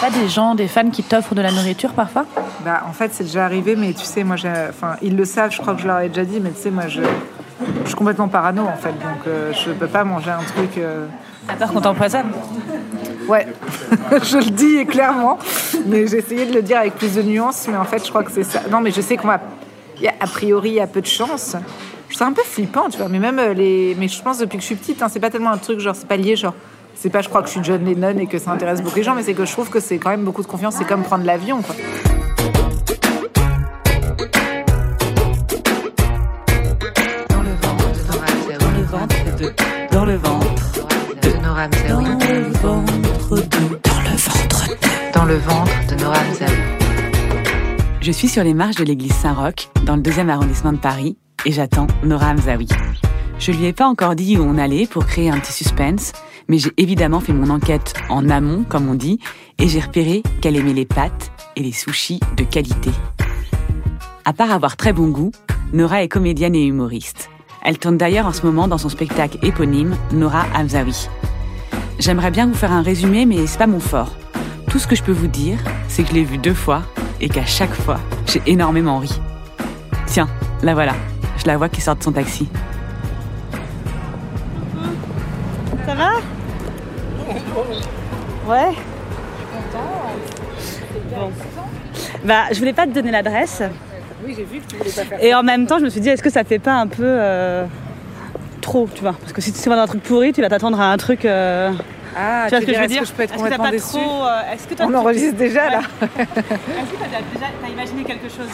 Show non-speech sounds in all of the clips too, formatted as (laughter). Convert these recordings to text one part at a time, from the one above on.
Pas des gens, des fans qui t'offrent de la nourriture parfois? Bah, en fait, c'est déjà arrivé, mais tu sais, moi, j'ai- enfin, ils le savent, je crois que je leur ai déjà dit, mais tu sais, moi, je, je suis complètement parano, en fait, donc euh, je peux pas manger un truc. euh, T'as peur qu'on t'empoisonne Ouais, (laughs) je le dis clairement, mais j'ai essayé de le dire avec plus de nuances, mais en fait, je crois que c'est ça. Non, mais je sais qu'on va. a priori, il y a peu de chance. C'est un peu flippant, tu vois, mais même euh, les. Mais je pense depuis que je suis petite, hein, c'est pas tellement un truc, genre, c'est pas lié, genre. C'est pas, je crois que je suis John Lennon et que ça intéresse beaucoup les gens, mais c'est que je trouve que c'est quand même beaucoup de confiance. C'est comme prendre l'avion, quoi. Dans le ventre de Nora Msaoui. Dans le ventre De Nora Msaoui. Dans le ventre de Nora. Je suis sur les marches de l'église Saint-Roch, dans le deuxième arrondissement de Paris, et j'attends Nora Hamzaoui. Je lui ai pas encore dit où on allait pour créer un petit suspense, mais j'ai évidemment fait mon enquête en amont, comme on dit, et j'ai repéré qu'elle aimait les pâtes et les sushis de qualité. À part avoir très bon goût, Nora est comédienne et humoriste. Elle tourne d'ailleurs en ce moment dans son spectacle éponyme Nora Hamzaoui. J'aimerais bien vous faire un résumé, mais c'est pas mon fort. Tout ce que je peux vous dire, c'est que je l'ai vue deux fois et qu'à chaque fois, j'ai énormément ri. Tiens, la voilà. Je la vois qui sort de son taxi. Ça va? Ouais. Bon. Bah, je voulais pas te donner l'adresse. Oui, j'ai vu que tu voulais pas faire Et en même temps, je me suis dit, est-ce que ça fait pas un peu euh, trop, tu vois? Parce que si tu vas dans un truc pourri, tu vas t'attendre à un truc. euh, Ah, tu vois ce que je veux est-ce dire que je peux être Est-ce que pas déçue trop, euh, Est-ce que toi, On tu- enregistre déjà, là (laughs) Est-ce que t'as déjà imaginé quelque chose?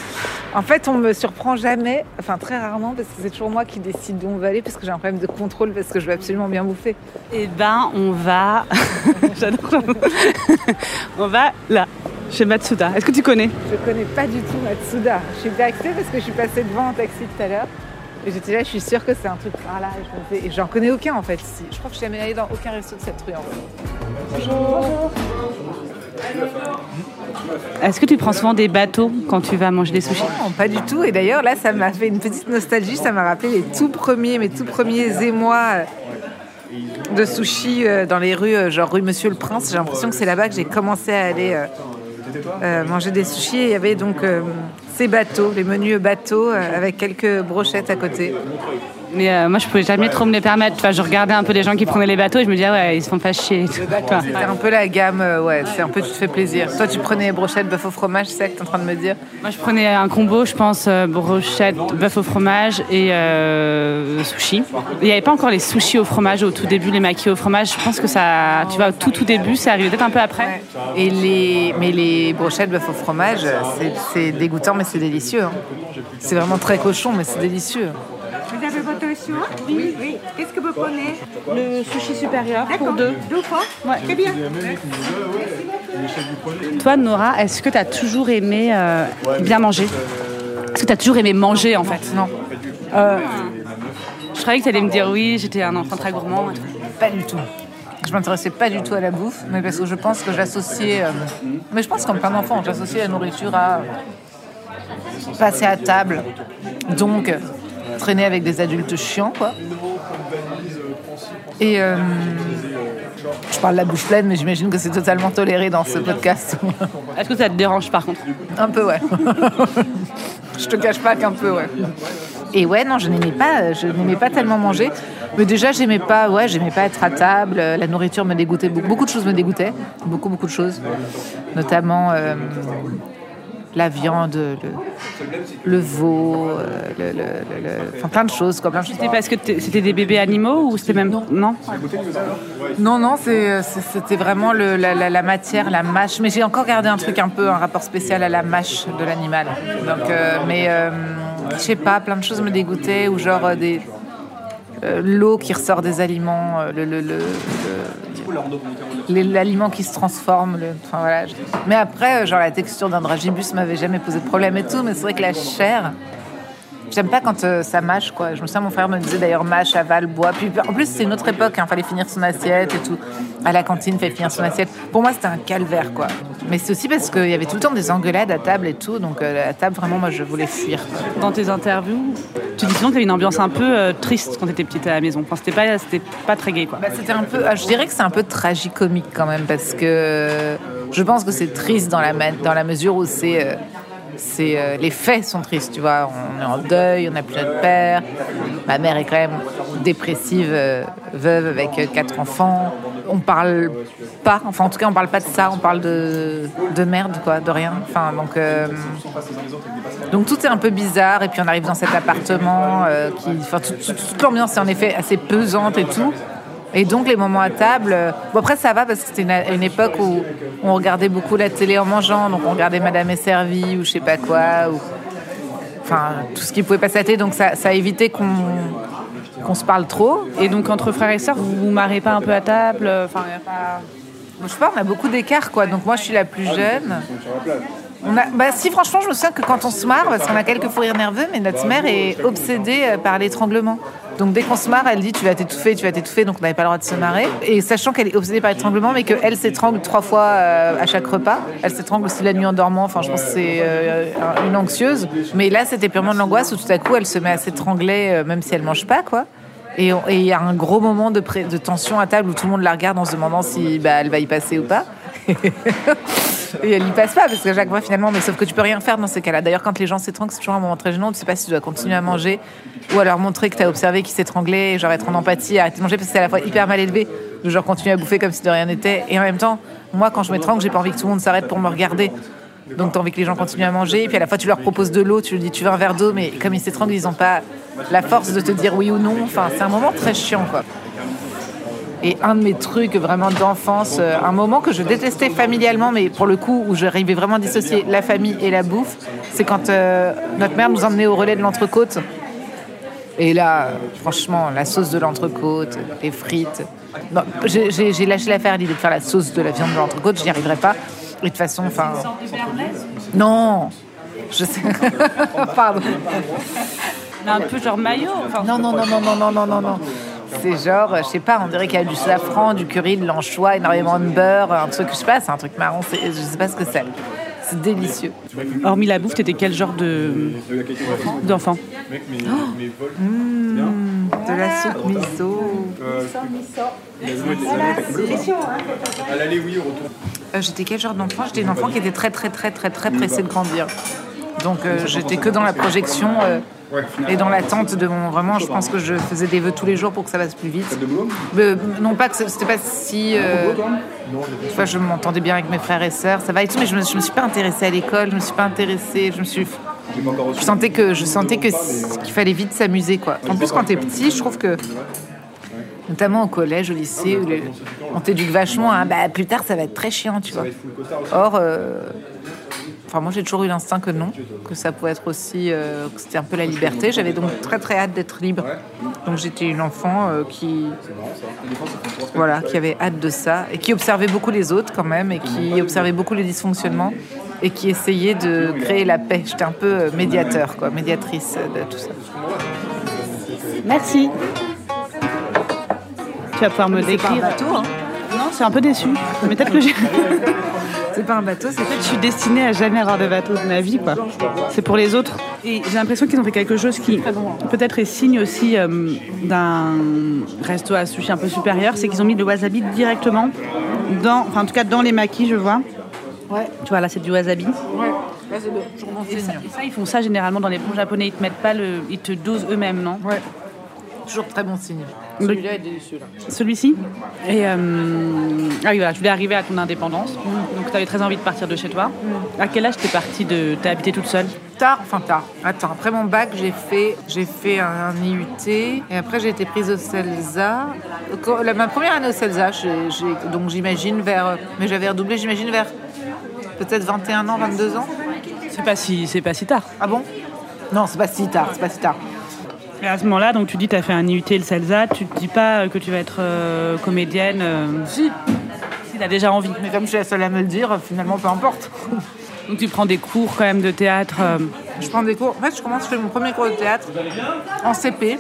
En fait, on me surprend jamais, enfin très rarement, parce que c'est toujours moi qui décide d'où on va aller, parce que j'ai un problème de contrôle, parce que je veux absolument bien bouffer. Eh ben, on va. (laughs) J'adore. (laughs) on va là, chez Matsuda. Est-ce que tu connais? Je connais pas du tout Matsuda. Je suis axée parce que je suis passée devant en taxi tout à l'heure. Et j'étais là, je suis sûre que c'est un truc par là. Et je j'en connais aucun en fait. Je crois que je suis jamais allée dans aucun resto de cette rue en fait. Bonjour. Est-ce que tu prends souvent des bateaux quand tu vas manger des sushis? Non, pas du tout. Et d'ailleurs, là, ça m'a fait une petite nostalgie. Ça m'a rappelé les tout premiers, mes tout premiers émois euh, de sushi euh, dans les rues, euh, genre rue Monsieur le Prince. J'ai l'impression que c'est là-bas que j'ai commencé à aller euh, manger des sushis. Et il y avait donc euh, ces bateaux, les menus bateaux, euh, avec quelques brochettes à côté. Mais euh, moi, je pouvais jamais trop me les permettre. Vois, je regardais un peu les gens qui prenaient les bateaux et je me disais, ouais, ils se font pas chier. C'était un peu la gamme, euh, ouais, c'est un peu tu te fais plaisir. Toi, tu prenais brochettes bœuf au fromage, c'est ça que tu es en train de me dire? Moi, je prenais un combo, je pense, euh, brochette, bœuf au fromage et euh, sushi. Il n'y avait pas encore les sushis au fromage au tout début, les maquis au fromage. Je pense que ça, tu vois, au tout tout début, c'est arrivé peut-être un peu après. Et les, mais les brochettes bœuf au fromage, c'est- c'est dégoûtant, mais c'est délicieux. hein. C'est vraiment très cochon, mais c'est délicieux. Vous avez votre choix Oui, oui. Qu'est-ce que vous prenez Le sushi supérieur pour D'accord. deux. Deux fois Très bien. Toi, Nora, est-ce que tu as toujours aimé euh, bien manger Est-ce que tu as toujours aimé manger en fait Non, Je croyais que tu allais me dire oui, j'étais un enfant très gourmand. pas du tout. Je m'intéressais pas du tout à la bouffe, mais parce que je pense que j'associais. euh, mais je pense comme plein d'enfants, j'associais la nourriture à passer à table. Donc, traîner avec des adultes chiants, quoi. Et euh, je parle la bouche pleine, mais j'imagine que c'est totalement toléré dans ce podcast. (laughs) Est-ce que ça te dérange par contre? Un peu, ouais. (laughs) je te cache pas qu'un peu, ouais. Et ouais, non, je n'aimais pas, je n'aimais pas tellement manger. Mais déjà, j'aimais pas, ouais, j'aimais pas être à table. euh, La nourriture me dégoûtait, beaucoup, beaucoup de choses me dégoûtaient, beaucoup, beaucoup de choses, notamment euh, la viande, le, le veau, euh, le, enfin plein de choses, quoi. C'était parce que c'était des bébés animaux ou c'était même non Non, non, c'est- c'était vraiment le- la, la- la matière, la mâche. Mais j'ai encore gardé un truc un peu, un rapport spécial à la mâche de l'animal. Donc, euh, mais euh, je sais pas, plein de choses me dégoûtaient ou genre euh, des euh, l'eau qui ressort des aliments, euh, l'aliment qui se transforme. enfin, voilà. Mais après, genre la texture d'un dragibus m'avait jamais posé de problème et tout, mais c'est vrai que la chair, J'aime pas quand euh, ça mâche, quoi. Je me souviens, mon frère me disait d'ailleurs mâche, avale, bois. Puis en plus, c'est une autre époque, il fallait finir son assiette et tout. À la cantine, fallait finir son assiette. Pour moi, c'était un calvaire, quoi. Mais c'est aussi parce qu'il y avait tout le temps des engueulades à table et tout. Donc, euh, à table, vraiment, moi, je voulais fuir. Dans tes interviews, tu dis souvent qu'il y avait une ambiance un peu euh, triste quand tu étais petite à la maison. Enfin, c'était pas, c'était pas très gay, quoi. Bah, c'était un peu, ah, je dirais que c'est un peu tragicomique quand même parce que je pense que c'est triste dans la, dans la mesure où c'est, c'est euh, les faits sont tristes, tu vois. On est en deuil, on n'a plus notre père. Ma mère est quand même dépressive, euh, veuve avec euh, quatre enfants. On parle pas, enfin en tout cas on parle pas de ça, on parle de, de merde quoi, de rien. Enfin donc donc tout est un peu bizarre et puis on arrive dans cet appartement qui, enfin tout- tout- toute l'ambiance est en effet assez pesante et tout. Et donc les moments à table, euh, bon après ça va parce que c'était une, époque où on regardait beaucoup la télé en mangeant, donc on regardait Madame est servie ou je sais pas quoi, ou enfin tout ce qui pouvait passer à la télé, donc ça, ça évité qu'on qu'on se parle trop. Et donc, entre frères et sœurs, vous vous marrez pas un peu à table euh, Enfin, pas... Je sais pas, on a beaucoup d'écart quoi. Donc moi je suis la plus jeune. Bah si franchement je me souviens que quand on se marre, parce qu'on a quelques fous rires nerveux, mais notre mère est obsédée euh, par l'étranglement. Donc dès qu'on se marre, elle dit tu vas t'étouffer, tu vas t'étouffer, donc on n'avait pas le droit de se marrer. Et sachant qu'elle est obsédée par l'étranglement, mais qu'elle s'étrangle trois fois euh, à chaque repas. Elle s'étrangle aussi la nuit en dormant, enfin je pense que c'est euh, une anxieuse. Mais là c'était purement de l'angoisse où tout à coup elle se met à s'étrangler même si elle mange pas quoi. Et il y a un gros moment de tension à table où tout le monde la regarde en se demandant si bah, elle va y passer ou pas. (laughs) elle y passe pas parce que chaque fois finalement, mais sauf que tu peux rien faire dans ces cas-là. D'ailleurs, quand les gens s'étranglent, c'est toujours un moment très gênant. Tu sais pas si tu dois continuer à manger ou alors montrer que tu as observé qu'ils s'étranglaient, genre être en empathie, arrêter de manger parce que c'est à la fois hyper mal élevé de genre continuer à bouffer comme si de rien n'était. Et en même temps, moi quand je m'étrangle, j'ai pas envie que tout le monde s'arrête pour me regarder. Donc tu as envie que les gens continuent à manger, et puis à la fois tu leur proposes de l'eau, tu leur dis tu veux un verre d'eau, mais comme ils s'étranglent, ils n'ont pas la force de te dire oui ou non. Enfin, c'est un moment très chiant quoi. Et un de mes trucs vraiment d'enfance, euh, un moment que je détestais familialement, mais pour le coup où j'arrivais vraiment à dissocier la famille et la bouffe, c'est quand euh, notre mère nous emmenait au relais de l'entrecôte. Et là, franchement, la sauce de l'entrecôte, les frites. J'ai- lâché l'affaire à l'idée de faire la sauce de la viande de l'entrecôte, je n'y arriverai pas. Et de toute façon, enfin. Non Je sais. (laughs) Pardon. Mais un peu genre maillot. Enfin, Non, non, non, non, non, non, non, non, non. C'est genre, euh, je sais pas, on dirait qu'il y a du safran, du curry, de l'anchois, énormément de beurre, un truc, je sais pas, c'est un truc marron, je sais pas ce que c'est. C'est délicieux. Hormis la bouffe, t'étais quel genre de d'enfant? De la soupe miso. Euh, j'étais quel genre d'enfant? J'étais une enfant qui était très, très, très, très, très pressée de grandir. Donc euh, j'étais que dans la projection euh, et dans l'attente de mon. Vraiment, je pense que je faisais des vœux tous les jours pour que ça passe plus vite. Euh, non pas que c'était pas si. tu vois, je m'entendais bien avec mes frères et sœurs, ça va et tout, mais je me, je me suis pas intéressée à l'école, je me suis pas intéressée, je me suis. Je sentais que je sentais que qu'il fallait vite s'amuser quoi. En plus, quand t'es petit, je trouve que notamment au collège, au lycée, on t'éduque vachement à bah, plus tard ça va être très chiant, tu vois. Or, euh, enfin moi j'ai toujours eu l'instinct que non, que ça pouvait être aussi, euh, que c'était un peu la liberté. J'avais donc très très hâte d'être libre. Donc j'étais une enfant euh, qui, voilà, qui avait hâte de ça et qui observait beaucoup les autres quand même et qui observait beaucoup les dysfonctionnements et qui essayait de créer la paix. J'étais un peu euh, médiateur, quoi, médiatrice de tout ça. Merci. Tu vas pouvoir me décrire. bateau, hein. Non, c'est un peu déçu. Mais peut-être que j'ai. (laughs) C'est pas un bateau, c'est Je suis destinée à jamais avoir de bateau de ma vie, quoi. C'est pour les autres. Et j'ai l'impression qu'ils ont fait quelque chose qui peut-être est signe aussi euh, d'un resto à sushi un peu supérieur, c'est qu'ils ont mis le wasabi directement dans, enfin en tout cas dans les maquis, je vois. Ouais. Tu vois là, c'est du wasabi. Ouais, là c'est toujours mon Et ça, signe. et ça, ils font ça généralement dans les plans japonais. Ils te mettent pas le, ils te dosent eux-mêmes, non? Ouais. Toujours très bon signe. Celui-là est délicieux. Celui-ci. Et euh, ah oui, voilà, tu voulais arriver à ton indépendance. Donc tu avais très envie de partir de chez toi. À quel âge t'es partie de, t'as habité toute seule? Tard, enfin tard. Attends, après mon bac, j'ai fait, j'ai fait un, IUT et après j'ai été prise au CELSA. La- ma première année au CELSA, donc j'imagine vers, mais j'avais redoublé, j'imagine vers peut-être 21 ans, 22 ans. C'est pas si, c'est pas si tard. Ah bon? Non, c'est pas si tard, c'est pas si tard. Et à ce moment-là, donc tu dis tu as fait un IUT le CELSA, tu te dis pas euh, que tu vas être euh, comédienne euh, Si, si t'as déjà envie. mais comme je suis la seule à me le dire, finalement, peu importe. (laughs) Donc tu prends des cours quand même de théâtre. euh, Je prends des cours. En fait, je commence, je fais mon premier cours de théâtre en CP.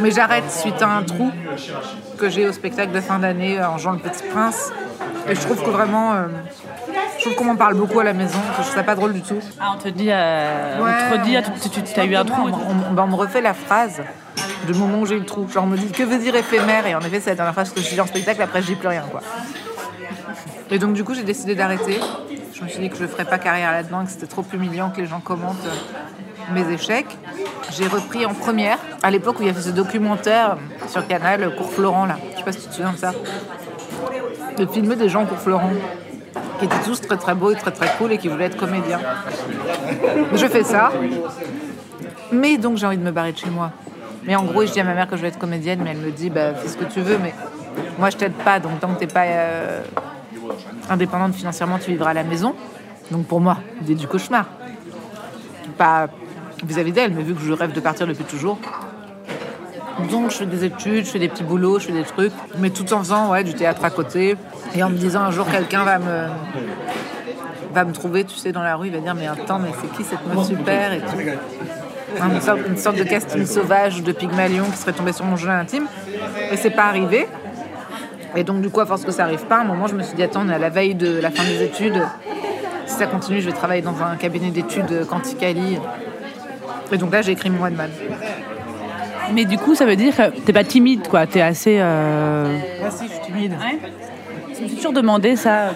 Mais j'arrête suite à un trou que j'ai au spectacle de fin d'année en jouant le Petit Prince. Et je trouve que vraiment. Je trouve qu'on m'en parle beaucoup à la maison, je trouve ça pas drôle du tout. Ah, on te dit, euh, Ouais, on te redit, tu, tu- tu as eu un trou. On, on- ben, on me refait la phrase du moment où j'ai eu le trou. Genre, on me dit que veut dire éphémère? Et en effet, c'est la dernière phrase que je dis en spectacle, après, je dis plus rien, quoi. Et donc, du coup, j'ai décidé d'arrêter. Je me suis dit que je ne ferais pas carrière là-dedans, que c'était trop humiliant que les gens commentent euh, mes échecs. J'ai repris en première, à l'époque où il y avait ce documentaire sur Canal, Cours Florent, là. Je sais pas si tu te souviens de ça. De filmer des gens Cours Florent, qui étaient tous très très beaux et très très cool et qui voulaient être comédiens. Je fais ça. Mais donc j'ai envie de me barrer de chez moi. Mais en gros, je dis à ma mère que je vais être comédienne, mais elle me dit bah, fais ce que tu veux, mais moi je t'aide pas, donc tant que t'es pas euh, indépendante financièrement, tu vivras à la maison. Donc pour moi, l'idée du cauchemar. Pas vis-à-vis d'elle, mais vu que je rêve de partir depuis toujours. Donc je fais des études, je fais des petits boulots, je fais des trucs, mais tout en faisant ouais, du théâtre à côté. Et en me disant un jour quelqu'un va me, va me trouver, tu sais, dans la rue, il va dire mais attends, mais c'est qui cette meuf super et tout. Une sorte, de casting sauvage de Pygmalion qui serait tombé sur mon journal intime. Et c'est pas arrivé. Et donc du coup, à force que ça arrive pas, à un moment, je me suis dit attends, on est à la veille de la fin des études. Si ça continue, je vais travailler dans un cabinet d'études Quanticali. Et donc là, j'ai écrit mon one man. Mais du coup, ça veut dire que t'es pas timide, quoi. T'es assez. Euh... Ah si, je suis timide. Je me suis toujours demandé ça. euh,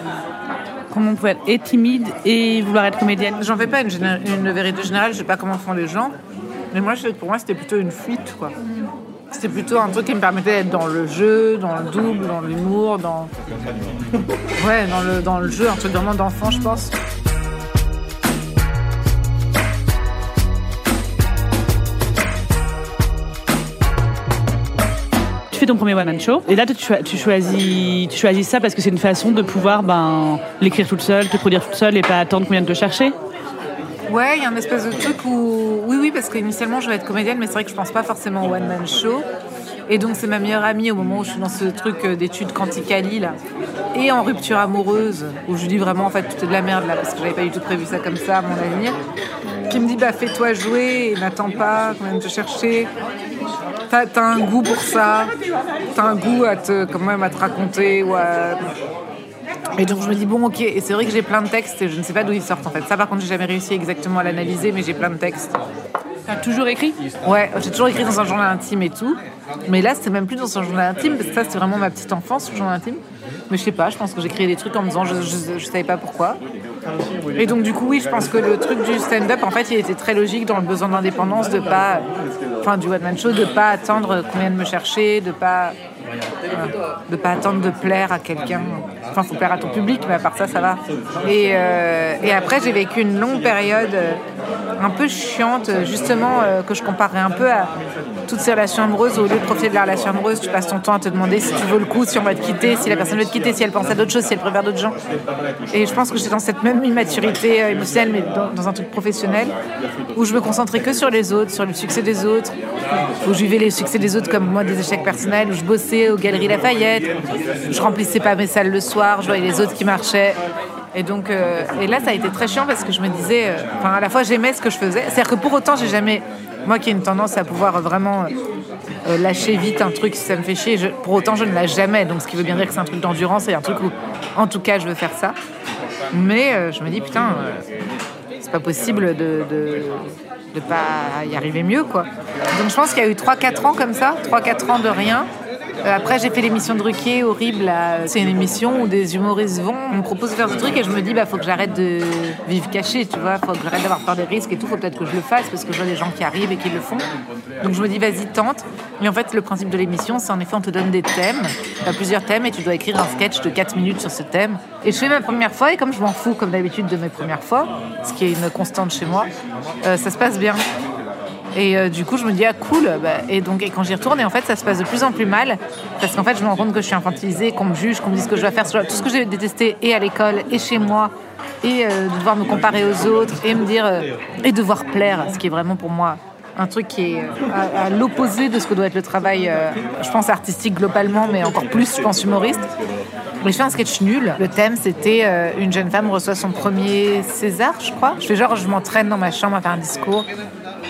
Comment on pouvait être et timide et vouloir être comédienne. J'en fais pas une, géné- une vérité générale, je sais pas comment font les gens. Mais moi, pour moi, c'était plutôt une fuite, quoi. C'était plutôt un truc qui me permettait d'être dans le jeu, dans le double, dans l'humour, dans. Ouais, dans le, dans le jeu, un truc vraiment d'enfant, je pense. Ton premier one man show et là tu, choi- tu choisis tu choisis ça parce que c'est une façon de pouvoir ben l'écrire toute seule, te produire toute seule et pas attendre qu'on vienne te chercher. Ouais, il y a un espèce de truc où. Oui, oui, parce qu'initialement, je vais être comédienne, mais c'est vrai que je pense pas forcément au one-man show. Et donc, c'est ma meilleure amie au moment où je suis dans ce truc euh, d'études quanticali, là. Et en rupture amoureuse, où je dis vraiment, en fait, tout est de la merde, là, parce que j'avais pas du tout prévu ça comme ça, à mon avenir. Qui me dit, bah, fais-toi jouer, et n'attends pas qu'on vienne te chercher. T'as un goût pour ça. T'as un goût à te, quand même, à te raconter ou à et donc je me dis bon ok et c'est vrai que j'ai plein de textes et je ne sais pas d'où ils sortent en fait. Ça par contre j'ai jamais réussi exactement à l'analyser mais j'ai plein de textes. T'as toujours écrit? Ouais, j'ai toujours écrit dans un journal intime et tout. Mais là c'était même plus dans un journal intime parce que ça c'était vraiment ma petite enfance le journal intime. Mais je sais pas, je pense que j'écrivais des trucs en me disant je, je, savais pas pourquoi. Et donc du coup oui je pense que le truc du stand-up en fait il était très logique dans le besoin d'indépendance de pas, enfin du one man show de pas attendre qu'on vienne me chercher, de pas voilà. de pas attendre de plaire à quelqu'un. Enfin, faut plaire à ton public, mais à part ça, ça va. Et, euh, et après, j'ai vécu une longue période euh, un peu chiante, euh, justement, euh, que je comparerais un peu à toutes ces relations amoureuses. Au lieu de profiter de la relation amoureuse, tu passes ton temps à te demander si tu veux le coup, si on va te quitter, si la personne veut te quitter, si elle pense à d'autres choses, si elle préfère d'autres gens. Et je pense que j'étais dans cette même immaturité euh, émotionnelle, mais dans, un truc professionnel, où je me concentrais que sur les autres, sur le succès des autres, où je vivais les succès des autres comme moi des échecs personnels, où je bossais aux Galeries Lafayette, je remplissais pas mes salles le soir, je voyais les autres qui marchaient. Et donc, euh, et là, ça a été très chiant parce que je me disais, euh, à la fois j'aimais ce que je faisais, c'est-à-dire que pour autant, j'ai jamais, moi qui ai une tendance à pouvoir vraiment euh, lâcher vite un truc si ça me fait chier, pour autant, je ne lâche jamais. Donc, ce qui veut bien dire que c'est un truc d'endurance et un truc où, en tout cas, je veux faire ça. Mais euh, je me dis, putain, euh, c'est pas possible de, de, de pas y arriver mieux, quoi. Donc, je pense qu'il y a eu 3-4 ans comme ça, 3-4 ans de rien. Euh, après, j'ai fait l'émission de Ruquier, horrible. C'est une émission où des humoristes vont, on me propose de faire ce truc et je me dis, bah, faut que j'arrête de vivre caché, tu vois. Faut que j'arrête d'avoir peur des risques et tout. Faut peut-être que je le fasse parce que je vois des gens qui arrivent et qui le font. Donc, je me dis, vas-y, tente. Mais en fait, le principe de l'émission, c'est en effet, on te donne des thèmes. Tu as plusieurs thèmes et tu dois écrire un sketch de 4 minutes sur ce thème. Et je fais ma première fois et comme je m'en fous, comme d'habitude, de mes premières fois, ce qui est une constante chez moi, euh, ça se passe bien. Et euh, du coup, je me dis, ah cool. Bah, et donc, quand j'y retourne, et en fait, ça se passe de plus en plus mal. Parce qu'en fait, je me rends compte que je suis infantilisée, qu'on me juge, qu'on me dise ce que je dois faire. Tout ce que j'ai détesté, et à l'école, et chez moi, et euh, de devoir me comparer aux autres, et me dire, euh, et devoir plaire, ce qui est vraiment pour moi un truc qui est à, à l'opposé de ce que doit être le travail, euh, je pense, artistique globalement, mais encore plus, je pense, humoriste. Mais je fais un sketch nul. Le thème, c'était euh, une jeune femme reçoit son premier César, je crois. Je fais genre, je m'entraîne dans ma chambre à faire un discours.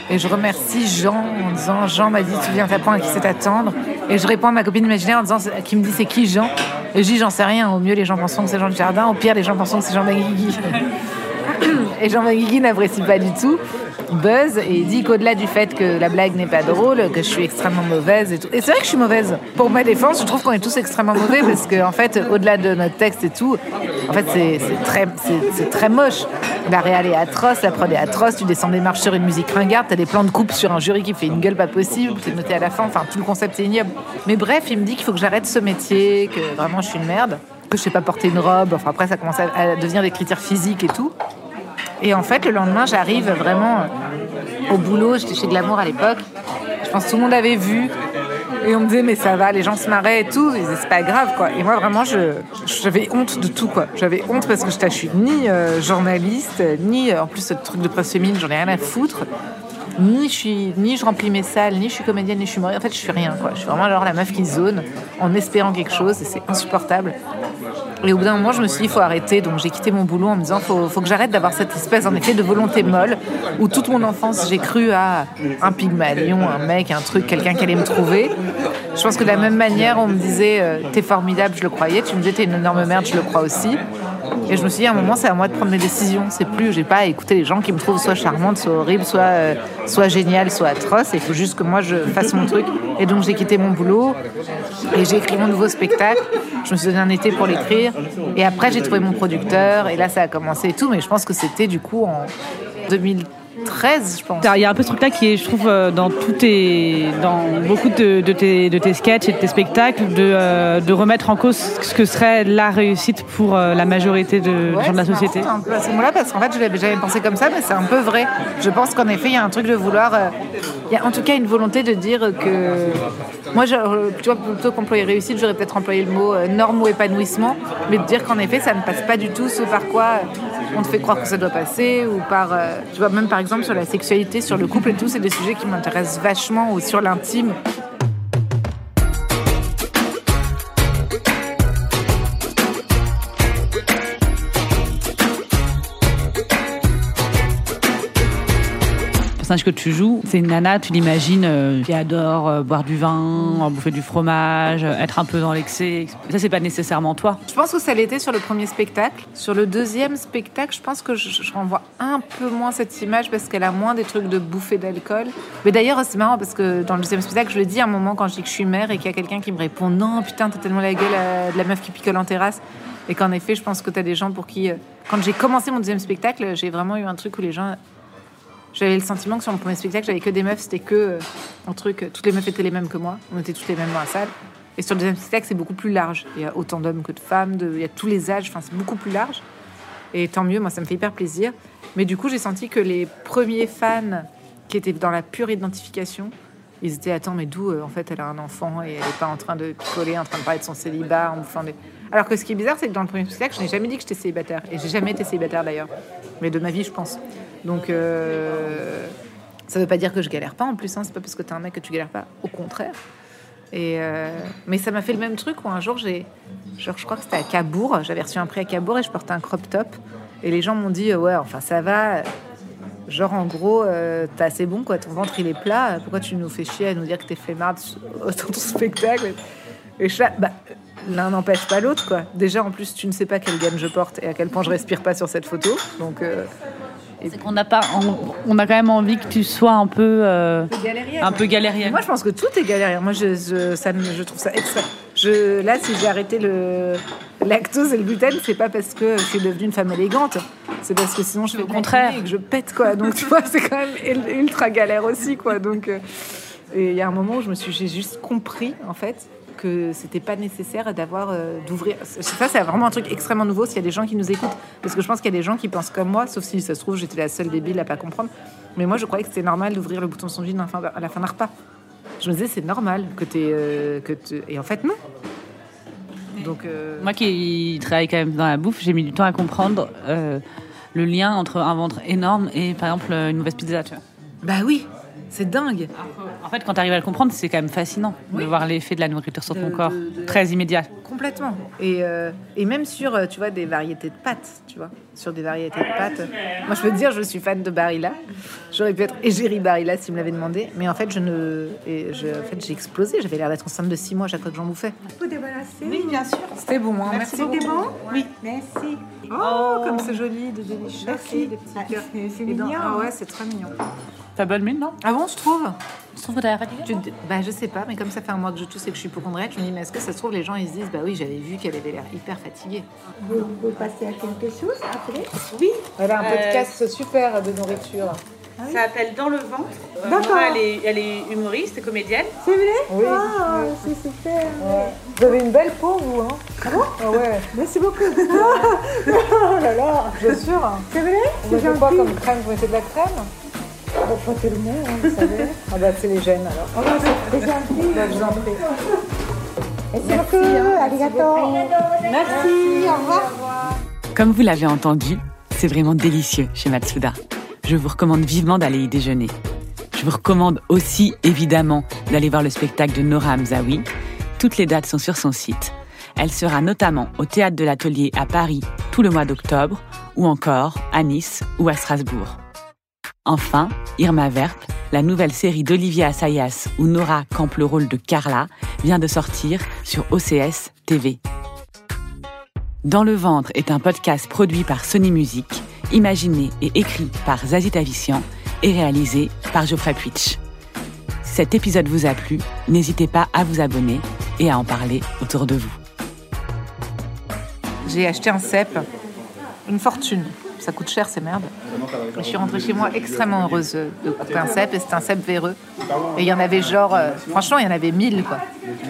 Et je remercie Jean en disant Jean m'a dit tu viens t'apprendre à qui c'est t'attendre. Et je réponds à ma copine imaginaire en disant qui me dit c'est qui Jean? Et je dis j'en sais rien. Au mieux les gens pensent que c'est Jean du Jardin. Au pire les gens pensent que c'est Jean Benguigui. (laughs) Et Jean Benguigui n'apprécie pas du tout. Buzz et il dit qu'au-delà du fait que la blague n'est pas drôle, que je suis extrêmement mauvaise et tout. Et c'est vrai que je suis mauvaise. Pour ma défense, je trouve qu'on est tous extrêmement mauvais parce que en fait, au-delà de notre texte et tout, en fait, c'est très, très moche. La réal est atroce, la prod est atroce. Tu descends des marches sur une musique ringarde, t'as des plans de coupe sur un jury qui fait une gueule pas possible, t'es noté à la fin. Enfin, tout le concept est ignoble. Mais bref, il me dit qu'il faut que j'arrête ce métier, que vraiment je suis une merde, que je sais pas porter une robe. Enfin, après, ça commence à devenir des critères physiques et tout. Et en fait, le lendemain, j'arrive vraiment euh, au boulot. J'étais chez Glamour à l'époque. Je pense que tout le monde avait vu. Et on me disait, mais ça va, les gens se marraient et tout. Ils disaient, c'est pas grave, quoi. Et moi, vraiment, j'avais honte de tout, quoi. J'avais honte parce que je je suis ni euh, journaliste, ni, euh, en plus, ce truc de presse féminine, j'en ai rien à foutre. Ni je, remplis mes salles, ni je suis comédienne, ni je suis humoriste. En fait, je suis rien, quoi. Je suis vraiment genre la meuf qui zone en espérant quelque chose et c'est insupportable. Et au bout d'un moment, je me suis dit, il faut arrêter. Donc j'ai quitté mon boulot en me disant, il faut, que j'arrête d'avoir cette espèce, en effet, de volonté molle, où toute mon enfance, j'ai cru à un pygmalion, un mec, un truc, quelqu'un qui allait me trouver. Je pense que de la même manière, on me disait, euh, t'es formidable, je le croyais. Tu me disais, t'es une énorme merde, je le crois aussi. Et je me suis dit, à un moment, c'est à moi de prendre mes décisions. C'est plus, j'ai pas à écouter les gens qui me trouvent soit charmante, soit horrible, soit, euh, soit géniale, soit atroce. Il faut juste que moi, je fasse mon truc. Et donc, j'ai quitté mon boulot et j'ai écrit mon nouveau spectacle. Je me suis donné un été pour l'écrire. Et après, j'ai trouvé mon producteur. Et là, ça a commencé et tout. Mais je pense que c'était du coup en 2013, je pense. Il y a un peu ce truc-là qui est, je trouve, euh, dans tous tes, dans beaucoup de, de tes, de tes sketchs et de tes spectacles, de, euh, de remettre en cause ce que serait la réussite pour euh, la majorité de Ouais, gens de la c'est société. marrant, un peu à ce moment-là, parce qu'en fait, je l'avais jamais pensé comme ça, mais c'est un peu vrai. Je pense qu'en effet, il y a un truc de vouloir. euh, Il y a en tout cas une volonté de dire que. Moi, je, tu vois, plutôt qu'employer réussite, j'aurais peut-être employé le mot norme ou épanouissement, mais de dire qu'en effet, ça ne passe pas du tout ce par quoi on te fait croire que ça doit passer, ou par. euh, tu vois, même par exemple sur la sexualité, sur le couple et tout, c'est des sujets qui m'intéressent vachement, ou sur l'intime. Personnage que tu joues, c'est une nana, tu l'imagines, euh, qui adore euh, boire du vin, bouffer du fromage, euh, être un peu dans l'excès. Ça, c'est pas nécessairement toi. Je pense que ça l'était sur le premier spectacle. Sur le deuxième spectacle, je pense que je, je renvoie un peu moins cette image parce qu'elle a moins des trucs de bouffer d'alcool. Mais d'ailleurs, c'est marrant parce que dans le deuxième spectacle, je le dis à un moment quand je dis que je suis mère et qu'il y a quelqu'un qui me répond Non, putain, t'as tellement la gueule de la meuf qui picole en terrasse. Et qu'en effet, je pense que t'as des gens pour qui. Quand j'ai commencé mon deuxième spectacle, j'ai vraiment eu un truc où les gens. J'avais le sentiment que sur mon premier spectacle, j'avais que des meufs, c'était que euh, un truc, euh, toutes les meufs étaient les mêmes que moi, on était toutes les mêmes dans la salle. Et sur le deuxième spectacle, c'est beaucoup plus large. Il y a autant d'hommes que de femmes, il y a tous les âges, c'est beaucoup plus large. Et tant mieux, moi, ça me fait hyper plaisir. Mais du coup, j'ai senti que les premiers fans qui étaient dans la pure identification, ils étaient attends, mais d'où euh, en fait elle a un enfant et elle n'est pas en train de picoler, en train de parler de son célibat, en bouffant des. Alors que ce qui est bizarre, c'est que dans le premier spectacle, je n'ai jamais dit que j'étais célibataire. Et j'ai jamais été célibataire d'ailleurs. Mais de ma vie, je pense. Donc. euh, Ça veut pas dire que je galère pas en plus, hein. c'est pas parce que t'es un mec que tu galères pas, au contraire. Euh, Mais ça m'a fait le même truc où un jour, j'ai, je crois que c'était à Cabourg, j'avais reçu un prix à Cabourg et je portais un crop top. Et les gens m'ont dit, euh, ouais, enfin ça va, genre en gros, euh, t'es assez bon, quoi, ton ventre il est plat, pourquoi tu nous fais chier à nous dire que t'es flemmarde (laughs) dans ton spectacle? Et je bah, l'un n'empêche pas l'autre, quoi. Déjà, en plus, tu ne sais pas quelle gamme je porte et à quel point je respire pas sur cette photo, donc... euh, C'est qu'on n'a pas, on, on a quand même envie que tu sois un peu, euh, un peu galérienne. Moi, je pense que tout est galérien. Moi, je, je- ça, je trouve ça extra. Je, là, si j'ai arrêté le lactose et le gluten, c'est pas parce que je suis devenue une femme élégante. C'est parce que sinon, je fais Au contraire. et que je pète, quoi. Donc, tu vois, c'est quand même ul- ultra galère aussi, quoi. Donc, euh, il y a un moment où je me suis, j'ai juste compris, en fait, que c'était pas nécessaire d'avoir euh, d'ouvrir. Ça, c'est vraiment un truc extrêmement nouveau. S'il y a des gens qui nous écoutent, parce que je pense qu'il y a des gens qui pensent comme moi, sauf si ça se trouve j'étais la seule débile à pas comprendre. Mais moi, je croyais que c'était normal d'ouvrir le bouton son jean à la fin d'un- repas. Je me disais, c'est normal que tu que tu- Et en fait, non. Donc, euh, Moi qui travaille quand même dans la bouffe, j'ai mis du temps à comprendre euh, le lien entre un ventre énorme et par exemple une mauvaise pizza. Tu vois. bah oui, C'est dingue. En fait, quand tu arrives à le comprendre, c'est quand même fascinant de voir l'effet de la nourriture sur ton corps. de- de- Très immédiat. Complètement. Et, euh, et même sur, euh, tu vois, des variétés de pâtes, tu vois. Sur des variétés de pâtes. Moi, je peux te dire, je suis fan de Barilla. J'aurais pu être égérie Barilla s'il me l'avait demandé. Mais en fait, je ne... Et je, en fait, j'ai explosé. J'avais l'air d'être enceinte de 6 mois à chaque fois que j'en bouffais. Vous débarrasser Oui, bien sûr. C'était bon, hein. Merci, C'était bon Oui. Merci. Oh, comme c'est joli, de délicieux. Merci. des petits Ah, c'est- dans- mignon. Ah ouais, c'est très mignon. T'as bonne mine, non? Ah bon, je trouve? Je trouve que. Tu bah, je sais pas, mais comme ça fait un mois que je tousse et que je suis hypochondriaque, je me dis, mais est-ce que ça se trouve, les gens ils se disent, bah oui, j'avais vu qu'elle avait l'air hyper fatiguée. Vous, vous passez à quelque chose après? Elle a un podcast super de nourriture. Ça s'appelle Dans le ventre. D'accord. elle, est, elle est humoriste et comédienne. C'est vrai? Oui. Ah, c'est super. Vous avez une belle peau, vous, hein? Ah bon? Ah ouais, Merci beaucoup. (laughs) oh là là. bien sûr. C'est vrai? C'est gentil. crème? Vous mettez de la crème? Oh, pas tellement, hein, vous savez. (laughs) Ah bah c'est les gènes alors. Oh, bah, c'est c'est gentil. Bah, je vous en prie. Merci beaucoup. Arigato. Merci. Au revoir. Comme vous l'avez entendu, c'est vraiment délicieux chez Matsuda. Je vous recommande vivement d'aller y déjeuner. Je vous recommande aussi, évidemment, d'aller voir le spectacle de Nora Hamzaoui. Toutes les dates sont sur son site. Elle sera notamment au Théâtre de l'Atelier à Paris tout le mois d'octobre, ou encore à Nice ou à Strasbourg. Enfin, Irma Verp, la nouvelle série d'Olivier Assayas où Nora campe le rôle de Carla, vient de sortir sur OCS TV. Dans le ventre est un podcast produit par Sony Music, imaginé et écrit par Zazie Tavissian et réalisé par Geoffrey Puitch. Si cet épisode vous a plu, n'hésitez pas à vous abonner et à en parler autour de vous. J'ai acheté un cep, une fortune. Ça coûte cher, ces merdes. Je suis rentrée chez moi extrêmement heureuse de couper un cep, et c'était un cep véreux. Et il y en avait genre, euh, franchement, il y en avait mille, quoi.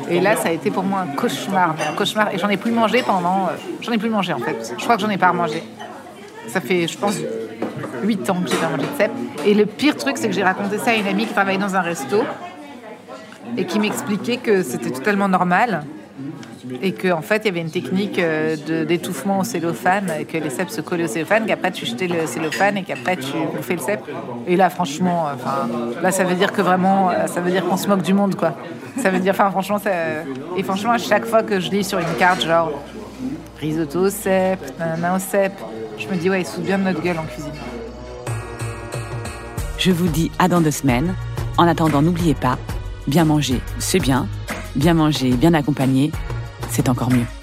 Et là, ça a été pour moi un cauchemar, un cauchemar. Et j'en ai plus mangé pendant, euh, j'en ai plus mangé en fait. Je crois que j'en ai pas remangé. Ça fait, je pense, 8 ans que j'ai pas mangé de cep. Et le pire truc, c'est que j'ai raconté ça à une amie qui travaille dans un resto et qui m'expliquait que c'était totalement normal et qu'en fait il y avait une technique euh, de- d'étouffement au cellophane, que les cèpes se collaient au cellophane, qu'après tu jetais le cellophane et qu'après tu bouffais le cèpe. Et là franchement, euh, enfin là ça veut dire que vraiment, euh, ça veut dire qu'on se moque du monde quoi. Ça veut dire, enfin franchement, ça... et franchement à chaque fois que je lis sur une carte genre risotto au cèpe, nanana au cèpe, je me dis ouais ils se bien de notre gueule en cuisine. Je vous dis à dans deux semaines. En attendant, n'oubliez pas, bien manger, c'est bien. Bien manger, bien accompagné, c'est encore mieux.